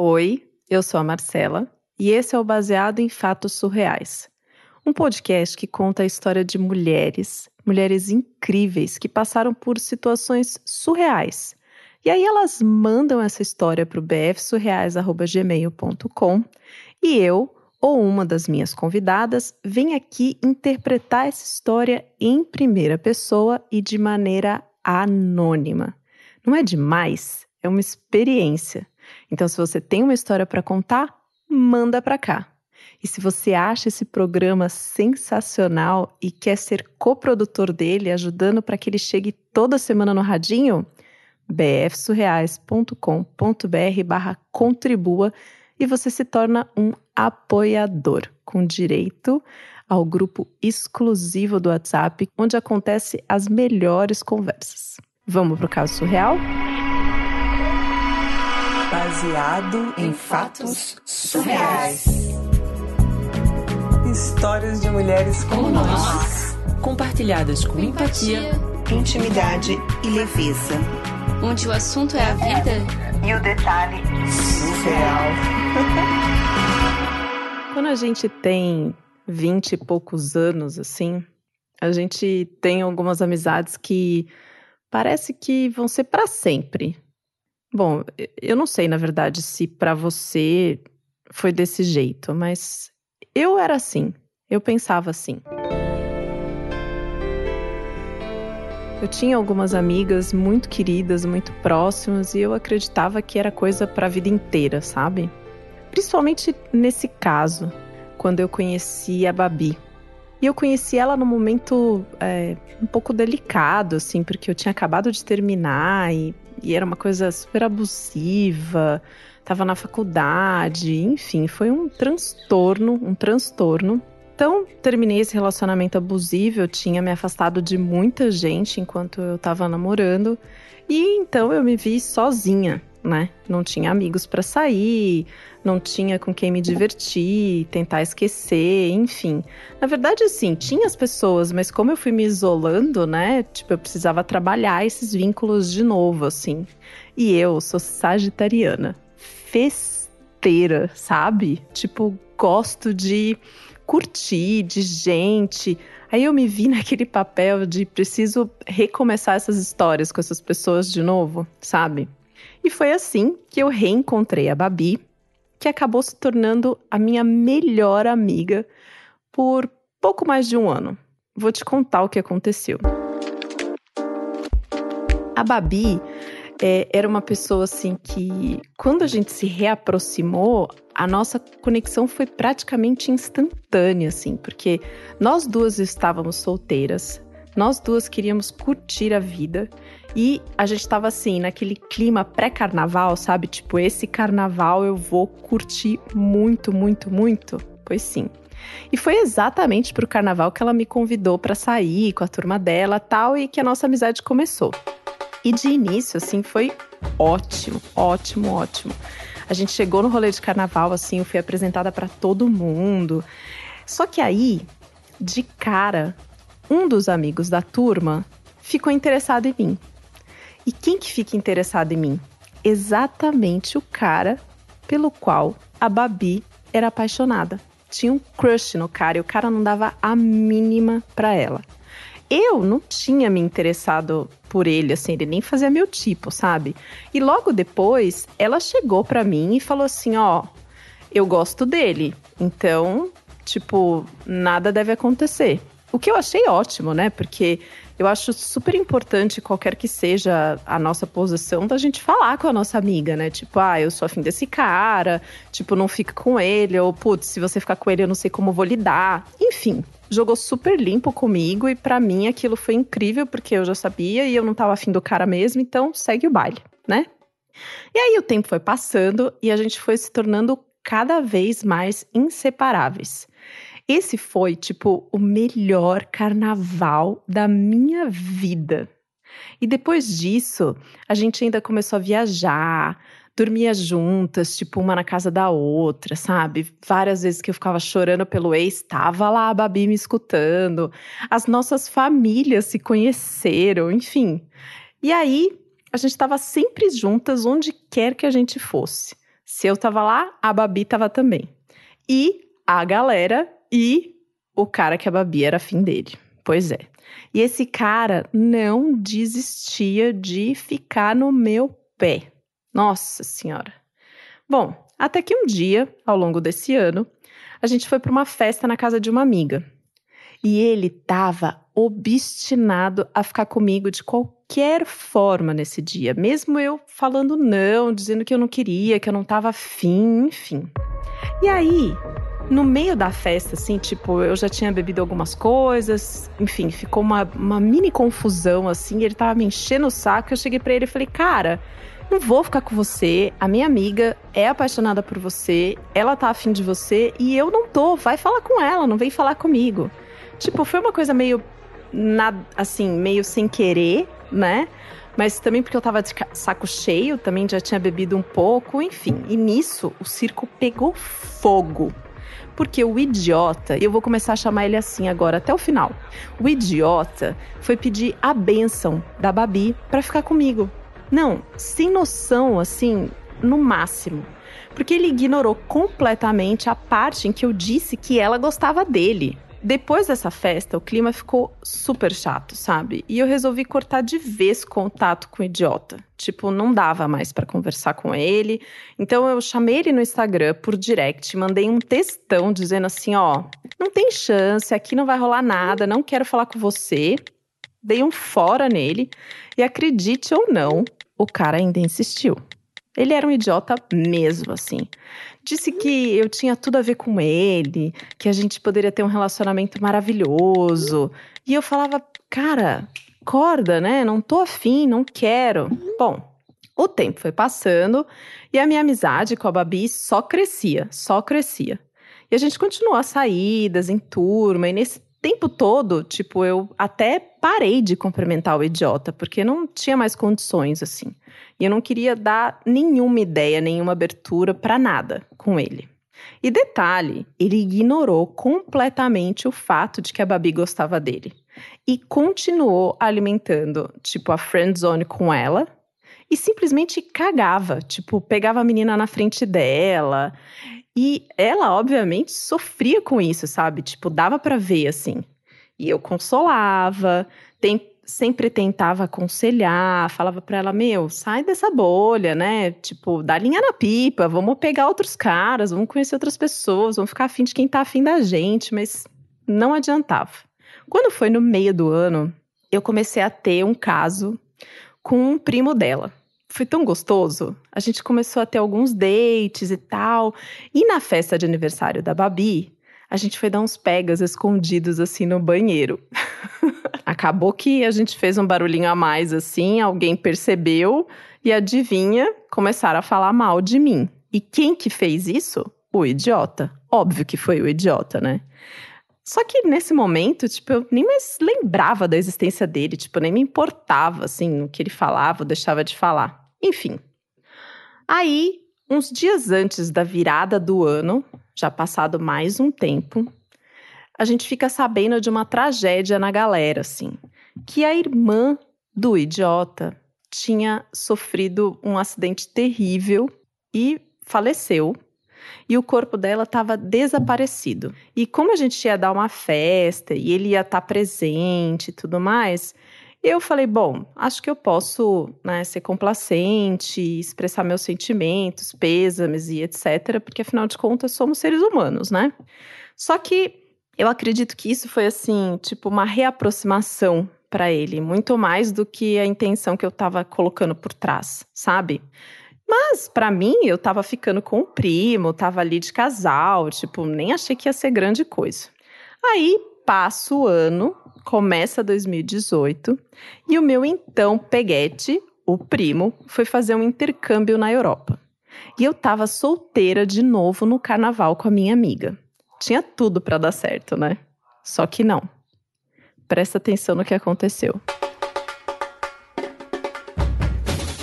Oi, eu sou a Marcela e esse é o Baseado em Fatos Surreais. Um podcast que conta a história de mulheres, mulheres incríveis que passaram por situações surreais. E aí elas mandam essa história para o bfsurreais.gmail.com e eu, ou uma das minhas convidadas, vem aqui interpretar essa história em primeira pessoa e de maneira anônima. Não é demais? É uma experiência. Então, se você tem uma história para contar, manda para cá. E se você acha esse programa sensacional e quer ser coprodutor dele, ajudando para que ele chegue toda semana no radinho, bfsurreais.com.br barra contribua e você se torna um apoiador, com direito ao grupo exclusivo do WhatsApp, onde acontece as melhores conversas. Vamos para o caso surreal? Baseado em fatos surreais. Histórias de mulheres como nós, compartilhadas com empatia, intimidade e leveza. Onde o assunto é a vida e o detalhe surreal. Quando a gente tem vinte e poucos anos, assim, a gente tem algumas amizades que parece que vão ser para sempre. Bom, eu não sei, na verdade, se para você foi desse jeito, mas eu era assim. Eu pensava assim. Eu tinha algumas amigas muito queridas, muito próximas, e eu acreditava que era coisa para a vida inteira, sabe? Principalmente nesse caso, quando eu conheci a Babi. E eu conheci ela num momento é, um pouco delicado, assim, porque eu tinha acabado de terminar e e era uma coisa super abusiva, estava na faculdade, enfim, foi um transtorno, um transtorno. Então, terminei esse relacionamento abusivo, eu tinha me afastado de muita gente enquanto eu estava namorando, e então eu me vi sozinha, né? Não tinha amigos para sair, não tinha com quem me divertir, tentar esquecer, enfim. Na verdade, assim, tinha as pessoas, mas como eu fui me isolando, né? Tipo, eu precisava trabalhar esses vínculos de novo, assim. E eu sou sagitariana, festeira, sabe? Tipo, gosto de curtir, de gente. Aí eu me vi naquele papel de preciso recomeçar essas histórias com essas pessoas de novo, sabe? E foi assim que eu reencontrei a Babi que acabou se tornando a minha melhor amiga por pouco mais de um ano. Vou te contar o que aconteceu. A Babi é, era uma pessoa assim que, quando a gente se reaproximou, a nossa conexão foi praticamente instantânea, assim, porque nós duas estávamos solteiras, nós duas queríamos curtir a vida e a gente tava assim, naquele clima pré-carnaval, sabe? Tipo, esse carnaval eu vou curtir muito, muito, muito. Pois sim. E foi exatamente pro carnaval que ela me convidou para sair com a turma dela tal, e que a nossa amizade começou. E de início, assim, foi ótimo, ótimo, ótimo. A gente chegou no rolê de carnaval, assim, eu fui apresentada para todo mundo. Só que aí, de cara, um dos amigos da turma ficou interessado em mim. E quem que fica interessado em mim? Exatamente o cara pelo qual a Babi era apaixonada. Tinha um crush no cara e o cara não dava a mínima para ela. Eu não tinha me interessado por ele, assim, ele nem fazia meu tipo, sabe? E logo depois, ela chegou para mim e falou assim: Ó, eu gosto dele, então, tipo, nada deve acontecer. O que eu achei ótimo, né? Porque eu acho super importante, qualquer que seja a nossa posição, da gente falar com a nossa amiga, né? Tipo, ah, eu sou afim desse cara, tipo, não fica com ele, ou putz, se você ficar com ele, eu não sei como vou lidar. Enfim, jogou super limpo comigo e para mim aquilo foi incrível, porque eu já sabia e eu não tava afim do cara mesmo, então segue o baile, né? E aí o tempo foi passando e a gente foi se tornando cada vez mais inseparáveis. Esse foi, tipo, o melhor carnaval da minha vida. E depois disso, a gente ainda começou a viajar, dormia juntas, tipo, uma na casa da outra, sabe? Várias vezes que eu ficava chorando pelo ex, estava lá a Babi me escutando. As nossas famílias se conheceram, enfim. E aí, a gente estava sempre juntas onde quer que a gente fosse. Se eu tava lá, a Babi tava também. E a galera e o cara que a Babi era afim dele. Pois é. E esse cara não desistia de ficar no meu pé. Nossa Senhora. Bom, até que um dia, ao longo desse ano, a gente foi para uma festa na casa de uma amiga. E ele tava obstinado a ficar comigo de qualquer forma nesse dia, mesmo eu falando não, dizendo que eu não queria, que eu não tava afim, enfim. E aí, no meio da festa, assim, tipo, eu já tinha bebido algumas coisas, enfim, ficou uma, uma mini confusão, assim, ele tava me enchendo o saco, eu cheguei para ele e falei, cara, não vou ficar com você, a minha amiga é apaixonada por você, ela tá afim de você e eu não tô, vai falar com ela, não vem falar comigo. Tipo, foi uma coisa meio na, assim, meio sem querer, né? Mas também porque eu tava de saco cheio, também já tinha bebido um pouco, enfim. E nisso, o circo pegou fogo. Porque o idiota, eu vou começar a chamar ele assim agora até o final. O idiota foi pedir a benção da Babi para ficar comigo. Não, sem noção, assim, no máximo. Porque ele ignorou completamente a parte em que eu disse que ela gostava dele. Depois dessa festa, o clima ficou super chato, sabe? E eu resolvi cortar de vez contato com o idiota. Tipo, não dava mais para conversar com ele. Então eu chamei ele no Instagram por direct, mandei um textão dizendo assim: ó, não tem chance, aqui não vai rolar nada, não quero falar com você. Dei um fora nele e acredite ou não, o cara ainda insistiu. Ele era um idiota mesmo, assim. Disse que eu tinha tudo a ver com ele, que a gente poderia ter um relacionamento maravilhoso. E eu falava, cara, corda, né? Não tô afim, não quero. Bom, o tempo foi passando e a minha amizade com a Babi só crescia, só crescia. E a gente continuou as saídas em turma, e nesse tempo todo, tipo, eu até parei de cumprimentar o idiota, porque não tinha mais condições, assim. E eu não queria dar nenhuma ideia, nenhuma abertura para nada com ele. E detalhe, ele ignorou completamente o fato de que a Babi gostava dele. E continuou alimentando, tipo, a friend zone com ela. E simplesmente cagava, tipo, pegava a menina na frente dela. E ela, obviamente, sofria com isso, sabe? Tipo, dava para ver assim. E eu consolava, tem, sempre tentava aconselhar, falava para ela: Meu, sai dessa bolha, né? Tipo, dá linha na pipa, vamos pegar outros caras, vamos conhecer outras pessoas, vamos ficar afim de quem tá afim da gente, mas não adiantava. Quando foi no meio do ano, eu comecei a ter um caso com um primo dela. Foi tão gostoso. A gente começou a ter alguns dates e tal. E na festa de aniversário da Babi, a gente foi dar uns pegas escondidos assim no banheiro. Acabou que a gente fez um barulhinho a mais assim, alguém percebeu e adivinha, começaram a falar mal de mim. E quem que fez isso? O idiota. Óbvio que foi o idiota, né? Só que nesse momento, tipo, eu nem mais lembrava da existência dele, tipo, nem me importava, assim, no que ele falava ou deixava de falar. Enfim. Aí, uns dias antes da virada do ano, já passado mais um tempo, a gente fica sabendo de uma tragédia na galera, assim, que a irmã do idiota tinha sofrido um acidente terrível e faleceu. E o corpo dela estava desaparecido. E como a gente ia dar uma festa e ele ia estar tá presente e tudo mais, eu falei, bom, acho que eu posso né, ser complacente, expressar meus sentimentos, pêsames e etc., porque afinal de contas somos seres humanos, né? Só que eu acredito que isso foi assim, tipo, uma reaproximação para ele, muito mais do que a intenção que eu estava colocando por trás, sabe? Mas para mim, eu estava ficando com o primo, estava ali de casal, tipo, nem achei que ia ser grande coisa. Aí passa o ano, começa 2018, e o meu então peguete, o primo, foi fazer um intercâmbio na Europa. E eu tava solteira de novo no carnaval com a minha amiga. Tinha tudo para dar certo, né? Só que não. Presta atenção no que aconteceu.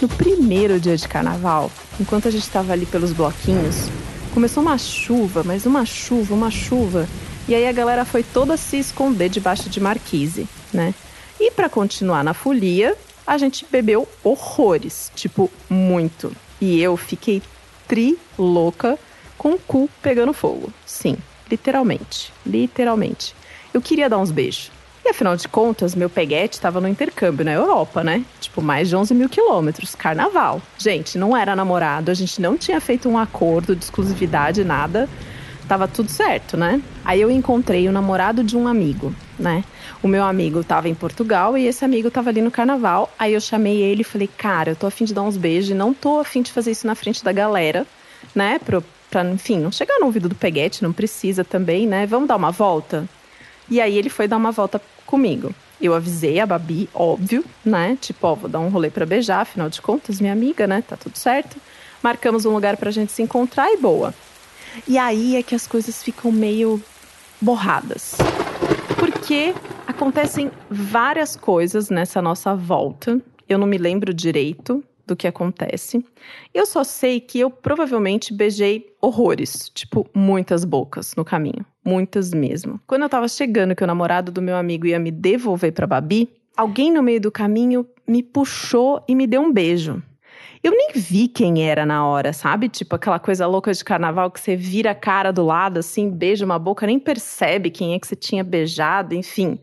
No primeiro dia de carnaval, enquanto a gente estava ali pelos bloquinhos, começou uma chuva, mas uma chuva, uma chuva e aí a galera foi toda se esconder debaixo de marquise, né? E para continuar na folia, a gente bebeu horrores, tipo, muito. E eu fiquei tri louca com o cu pegando fogo. Sim, literalmente. Literalmente. Eu queria dar uns beijos. E afinal de contas, meu peguete estava no intercâmbio na Europa, né? Tipo, mais de 11 mil quilômetros, carnaval. Gente, não era namorado, a gente não tinha feito um acordo de exclusividade, nada. Tava tudo certo, né? Aí eu encontrei o namorado de um amigo, né? O meu amigo tava em Portugal e esse amigo tava ali no carnaval. Aí eu chamei ele e falei, cara, eu tô afim de dar uns beijos e não tô afim de fazer isso na frente da galera, né? Pra, pra enfim, não chegar no ouvido do peguete, não precisa também, né? Vamos dar uma volta? E aí ele foi dar uma volta comigo. Eu avisei a Babi, óbvio, né? Tipo, ó, vou dar um rolê para beijar, afinal de contas, minha amiga, né? Tá tudo certo. Marcamos um lugar pra gente se encontrar e boa. E aí é que as coisas ficam meio borradas. Porque acontecem várias coisas nessa nossa volta. Eu não me lembro direito, do que acontece. Eu só sei que eu provavelmente beijei horrores, tipo, muitas bocas no caminho. Muitas mesmo. Quando eu tava chegando, que o namorado do meu amigo ia me devolver pra Babi, alguém no meio do caminho me puxou e me deu um beijo. Eu nem vi quem era na hora, sabe? Tipo aquela coisa louca de carnaval que você vira a cara do lado, assim, beija uma boca, nem percebe quem é que você tinha beijado, enfim.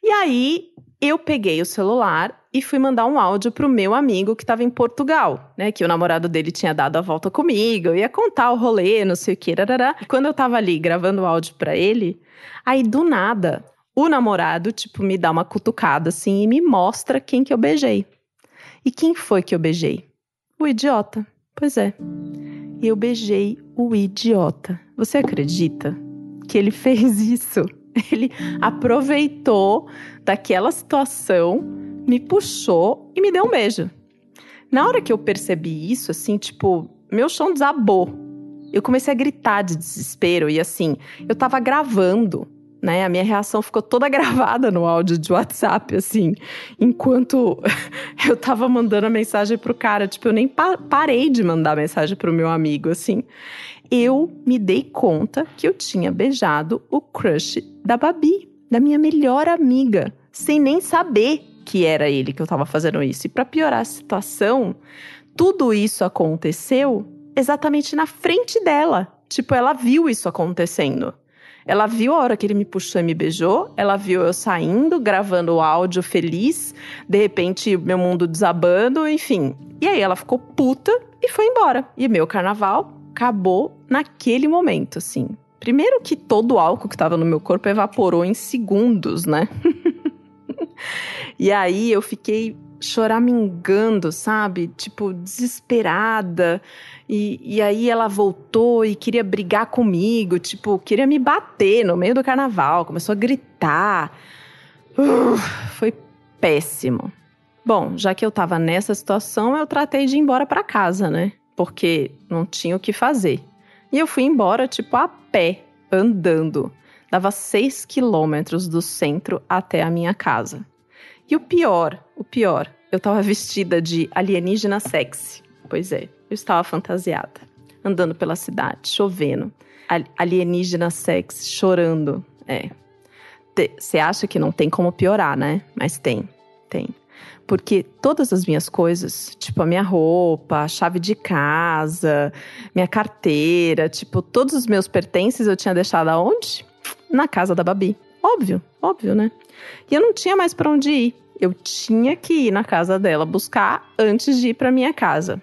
E aí eu peguei o celular e fui mandar um áudio pro meu amigo que estava em Portugal, né? Que o namorado dele tinha dado a volta comigo, ia contar o rolê, não sei o que, rarará. E quando eu tava ali gravando o áudio para ele, aí do nada, o namorado, tipo, me dá uma cutucada assim e me mostra quem que eu beijei. E quem foi que eu beijei? O idiota. Pois é. Eu beijei o idiota. Você acredita que ele fez isso? Ele aproveitou daquela situação me puxou e me deu um beijo. Na hora que eu percebi isso, assim, tipo, meu chão desabou. Eu comecei a gritar de desespero e assim, eu tava gravando, né? A minha reação ficou toda gravada no áudio de WhatsApp, assim, enquanto eu tava mandando a mensagem pro cara. Tipo, eu nem pa parei de mandar mensagem pro meu amigo, assim. Eu me dei conta que eu tinha beijado o crush da Babi, da minha melhor amiga, sem nem saber que era ele que eu estava fazendo isso. E para piorar a situação, tudo isso aconteceu exatamente na frente dela. Tipo, ela viu isso acontecendo. Ela viu a hora que ele me puxou e me beijou, ela viu eu saindo, gravando o áudio feliz, de repente meu mundo desabando, enfim. E aí ela ficou puta e foi embora. E meu carnaval acabou naquele momento, assim. Primeiro que todo o álcool que estava no meu corpo evaporou em segundos, né? E aí eu fiquei choramingando, sabe? Tipo, desesperada. E, e aí ela voltou e queria brigar comigo, tipo, queria me bater no meio do carnaval, começou a gritar. Uh, foi péssimo. Bom, já que eu tava nessa situação, eu tratei de ir embora para casa, né? Porque não tinha o que fazer. E eu fui embora, tipo, a pé, andando. Dava seis quilômetros do centro até a minha casa. E o pior, o pior, eu tava vestida de alienígena sexy. Pois é, eu estava fantasiada. Andando pela cidade, chovendo. Alienígena sexy, chorando. É. Você acha que não tem como piorar, né? Mas tem, tem. Porque todas as minhas coisas, tipo a minha roupa, a chave de casa, minha carteira, tipo, todos os meus pertences eu tinha deixado aonde? Na casa da Babi. Óbvio, óbvio, né? E eu não tinha mais para onde ir. Eu tinha que ir na casa dela buscar antes de ir para minha casa.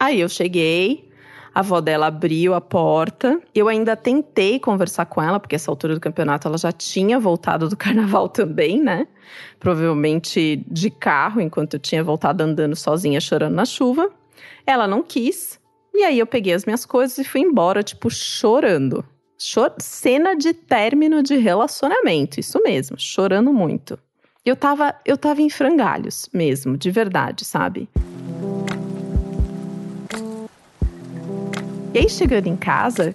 Aí eu cheguei, a avó dela abriu a porta. Eu ainda tentei conversar com ela, porque essa altura do campeonato ela já tinha voltado do carnaval também, né? Provavelmente de carro, enquanto eu tinha voltado andando sozinha, chorando na chuva. Ela não quis. E aí eu peguei as minhas coisas e fui embora, tipo, chorando. Chor cena de término de relacionamento, isso mesmo, chorando muito. Eu tava, eu tava em frangalhos mesmo, de verdade, sabe? E aí, chegando em casa,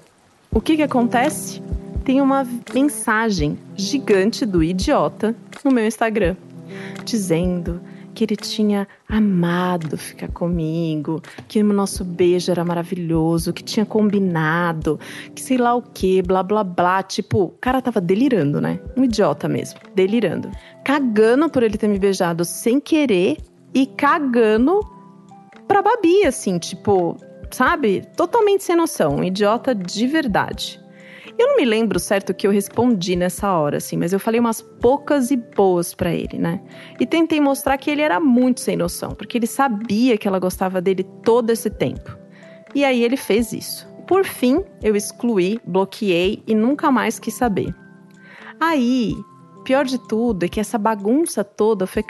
o que que acontece? Tem uma mensagem gigante do idiota no meu Instagram, dizendo que ele tinha amado ficar comigo, que o nosso beijo era maravilhoso, que tinha combinado, que sei lá o que, blá blá blá. Tipo, o cara tava delirando, né? Um idiota mesmo, delirando. Cagando por ele ter me beijado sem querer e cagando pra Babi, assim, tipo, sabe? Totalmente sem noção, um idiota de verdade. Eu não me lembro certo o que eu respondi nessa hora, assim, mas eu falei umas poucas e boas para ele, né? E tentei mostrar que ele era muito sem noção, porque ele sabia que ela gostava dele todo esse tempo. E aí ele fez isso. Por fim, eu excluí, bloqueei e nunca mais quis saber. Aí, pior de tudo é que essa bagunça toda foi,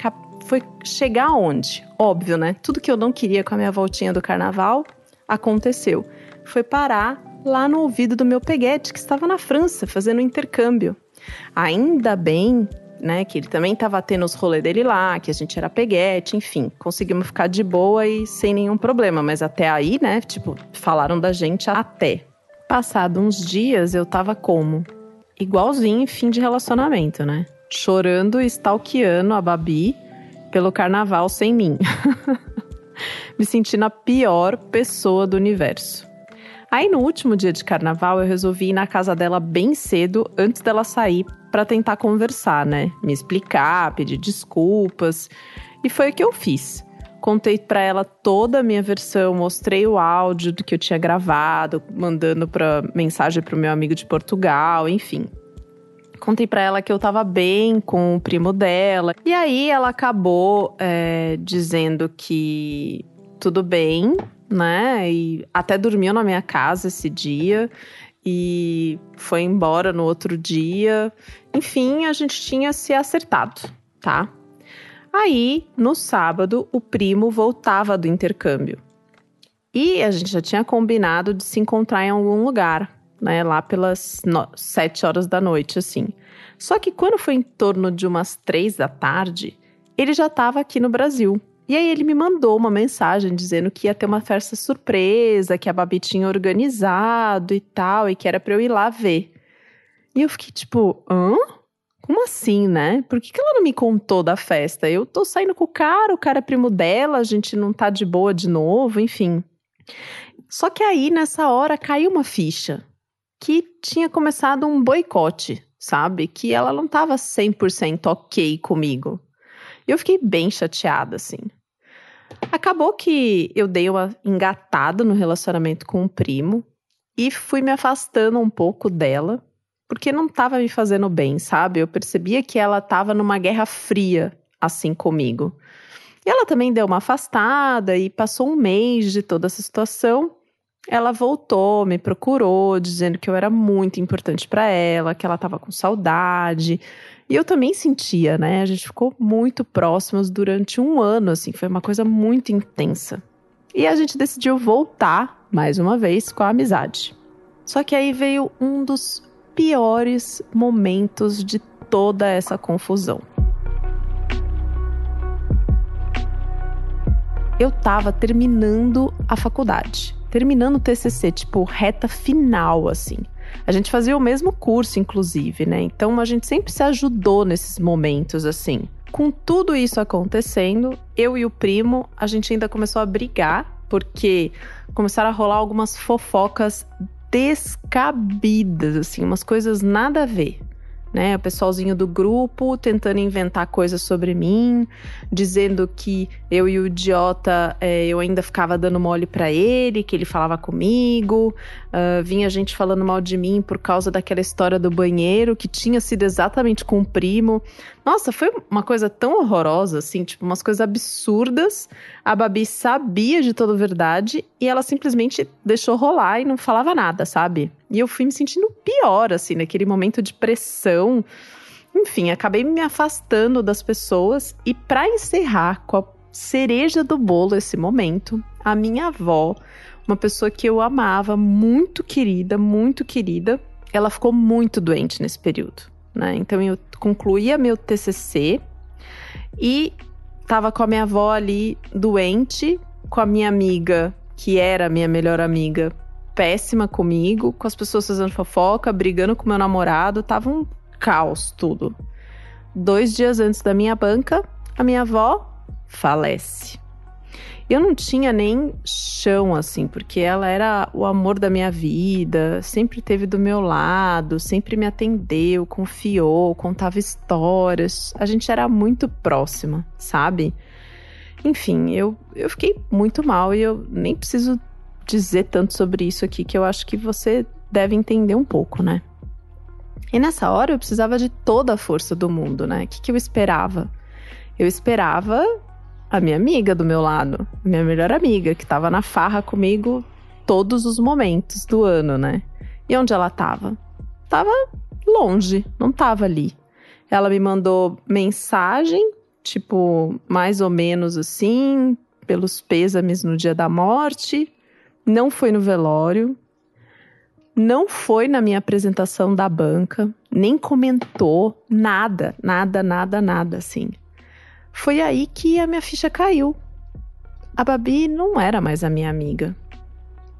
foi chegar aonde? Óbvio, né? Tudo que eu não queria com a minha voltinha do carnaval aconteceu. Foi parar lá no ouvido do meu peguete, que estava na França, fazendo intercâmbio. Ainda bem, né, que ele também estava tendo os rolês dele lá, que a gente era peguete, enfim, conseguimos ficar de boa e sem nenhum problema, mas até aí, né, tipo, falaram da gente até. Passado uns dias, eu tava como? Igualzinho em fim de relacionamento, né? Chorando e stalkeando a Babi pelo carnaval sem mim. Me sentindo a pior pessoa do universo. Aí no último dia de carnaval eu resolvi ir na casa dela bem cedo antes dela sair para tentar conversar, né? Me explicar, pedir desculpas. E foi o que eu fiz. Contei para ela toda a minha versão, mostrei o áudio do que eu tinha gravado, mandando para mensagem para o meu amigo de Portugal, enfim. Contei para ela que eu tava bem com o primo dela. E aí ela acabou é, dizendo que tudo bem, né? E até dormiu na minha casa esse dia e foi embora no outro dia. Enfim, a gente tinha se acertado, tá? Aí, no sábado, o primo voltava do intercâmbio. E a gente já tinha combinado de se encontrar em algum lugar, né? Lá pelas sete horas da noite, assim. Só que quando foi em torno de umas três da tarde, ele já estava aqui no Brasil. E aí ele me mandou uma mensagem dizendo que ia ter uma festa surpresa, que a Babi tinha organizado e tal, e que era pra eu ir lá ver. E eu fiquei tipo, hã? Como assim, né? Por que, que ela não me contou da festa? Eu tô saindo com o cara, o cara é primo dela, a gente não tá de boa de novo, enfim. Só que aí, nessa hora, caiu uma ficha que tinha começado um boicote, sabe? Que ela não tava 100% ok comigo. E eu fiquei bem chateada, assim. Acabou que eu dei uma engatada no relacionamento com o primo e fui me afastando um pouco dela, porque não estava me fazendo bem, sabe? Eu percebia que ela estava numa guerra fria assim comigo. E ela também deu uma afastada e passou um mês de toda essa situação. Ela voltou, me procurou, dizendo que eu era muito importante para ela, que ela estava com saudade, e eu também sentia, né? A gente ficou muito próximos durante um ano, assim, foi uma coisa muito intensa. E a gente decidiu voltar, mais uma vez, com a amizade. Só que aí veio um dos piores momentos de toda essa confusão. Eu tava terminando a faculdade, terminando o TCC, tipo, reta final, assim. A gente fazia o mesmo curso, inclusive, né? Então a gente sempre se ajudou nesses momentos, assim. Com tudo isso acontecendo, eu e o primo, a gente ainda começou a brigar, porque começaram a rolar algumas fofocas descabidas, assim, umas coisas nada a ver né? O pessoalzinho do grupo tentando inventar coisas sobre mim, dizendo que eu e o idiota é, eu ainda ficava dando mole para ele, que ele falava comigo. Uh, vinha gente falando mal de mim por causa daquela história do banheiro que tinha sido exatamente com o primo. Nossa, foi uma coisa tão horrorosa, assim, tipo, umas coisas absurdas. A Babi sabia de toda verdade e ela simplesmente deixou rolar e não falava nada, sabe? E eu fui me sentindo pior, assim, naquele momento de pressão. Enfim, acabei me afastando das pessoas e para encerrar com a cereja do bolo esse momento, a minha avó, uma pessoa que eu amava, muito querida, muito querida, ela ficou muito doente nesse período, né? Então eu concluía meu TCC e tava com a minha avó ali doente, com a minha amiga, que era minha melhor amiga, péssima comigo, com as pessoas fazendo fofoca, brigando com meu namorado, tava um caos tudo. Dois dias antes da minha banca, a minha avó falece. Eu não tinha nem chão, assim, porque ela era o amor da minha vida, sempre teve do meu lado, sempre me atendeu, confiou, contava histórias. A gente era muito próxima, sabe? Enfim, eu, eu fiquei muito mal e eu nem preciso dizer tanto sobre isso aqui que eu acho que você deve entender um pouco, né? E nessa hora eu precisava de toda a força do mundo, né? O que, que eu esperava? Eu esperava a minha amiga do meu lado, minha melhor amiga, que estava na farra comigo todos os momentos do ano, né? E onde ela estava? Tava longe, não estava ali. Ela me mandou mensagem, tipo, mais ou menos assim, pelos pêsames no dia da morte. Não foi no velório. Não foi na minha apresentação da banca, nem comentou nada, nada, nada, nada assim. Foi aí que a minha ficha caiu. A Babi não era mais a minha amiga.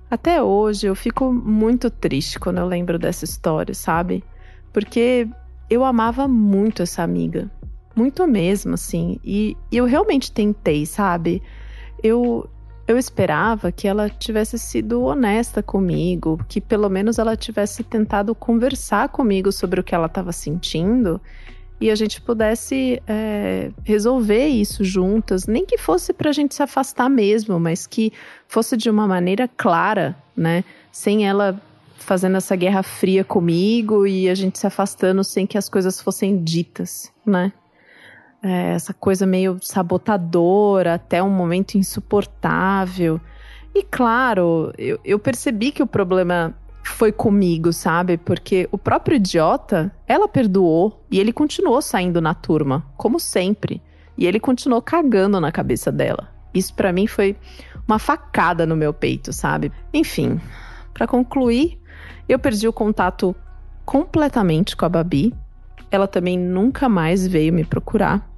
Até hoje eu fico muito triste quando eu lembro dessa história, sabe? Porque eu amava muito essa amiga. Muito mesmo, assim. E, e eu realmente tentei, sabe? Eu, eu esperava que ela tivesse sido honesta comigo, que pelo menos ela tivesse tentado conversar comigo sobre o que ela estava sentindo e a gente pudesse é, resolver isso juntas, nem que fosse para a gente se afastar mesmo, mas que fosse de uma maneira clara, né? Sem ela fazendo essa guerra fria comigo e a gente se afastando sem que as coisas fossem ditas, né? É, essa coisa meio sabotadora, até um momento insuportável. E claro, eu, eu percebi que o problema foi comigo, sabe? Porque o próprio idiota, ela perdoou e ele continuou saindo na turma, como sempre. E ele continuou cagando na cabeça dela. Isso para mim foi uma facada no meu peito, sabe? Enfim, para concluir, eu perdi o contato completamente com a Babi. Ela também nunca mais veio me procurar.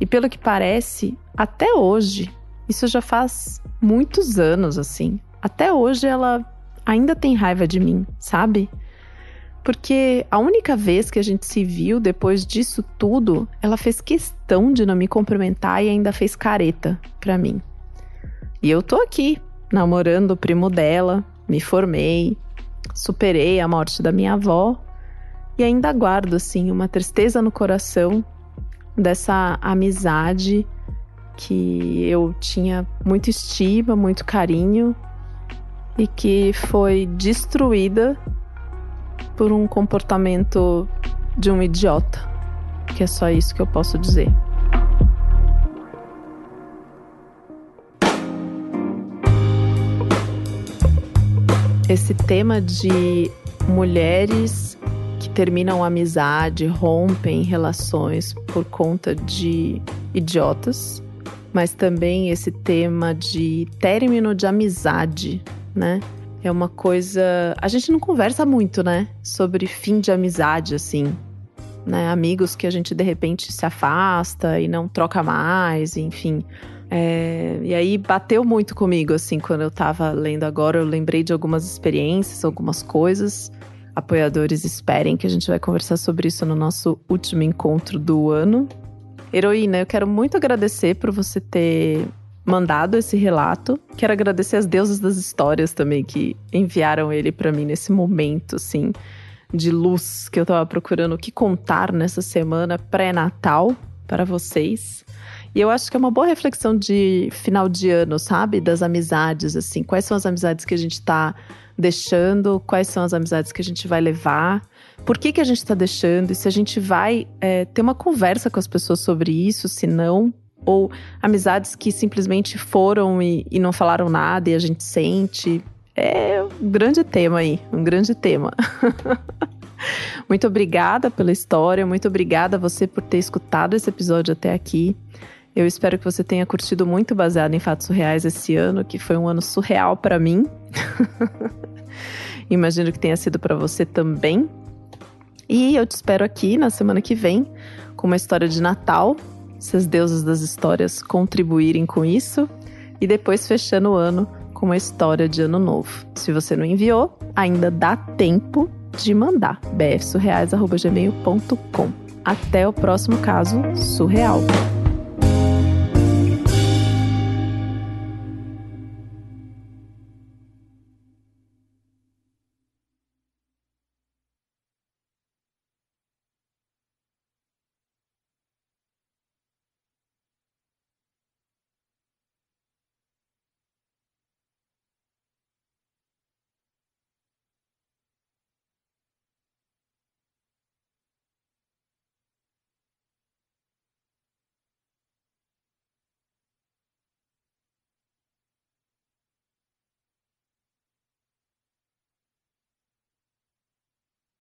E pelo que parece, até hoje, isso já faz muitos anos assim. Até hoje ela ainda tem raiva de mim, sabe? Porque a única vez que a gente se viu depois disso tudo, ela fez questão de não me cumprimentar e ainda fez careta pra mim. E eu tô aqui, namorando o primo dela, me formei, superei a morte da minha avó e ainda guardo assim uma tristeza no coração dessa amizade que eu tinha muito estima, muito carinho e que foi destruída por um comportamento de um idiota. Que é só isso que eu posso dizer. Esse tema de mulheres que terminam amizade, rompem relações por conta de idiotas, mas também esse tema de término de amizade né? É uma coisa. A gente não conversa muito, né? Sobre fim de amizade, assim. Né? Amigos que a gente de repente se afasta e não troca mais, enfim. É... E aí bateu muito comigo, assim, quando eu tava lendo agora. Eu lembrei de algumas experiências, algumas coisas. Apoiadores, esperem que a gente vai conversar sobre isso no nosso último encontro do ano. Heroína, eu quero muito agradecer por você ter mandado esse relato. Quero agradecer as deusas das histórias também que enviaram ele para mim nesse momento, assim, de luz que eu tava procurando o que contar nessa semana pré-natal para vocês. E eu acho que é uma boa reflexão de final de ano, sabe? Das amizades, assim. Quais são as amizades que a gente tá deixando? Quais são as amizades que a gente vai levar? Por que, que a gente está deixando? E se a gente vai é, ter uma conversa com as pessoas sobre isso, se não, ou amizades que simplesmente foram e, e não falaram nada e a gente sente. É um grande tema aí, um grande tema. muito obrigada pela história, muito obrigada a você por ter escutado esse episódio até aqui. Eu espero que você tenha curtido muito baseado em fatos surreais esse ano, que foi um ano surreal para mim. Imagino que tenha sido para você também. E eu te espero aqui na semana que vem com uma história de Natal se as deusas das histórias contribuírem com isso, e depois fechando o ano com uma história de ano novo. Se você não enviou, ainda dá tempo de mandar bfsurreais.gmail.com. Até o próximo caso surreal.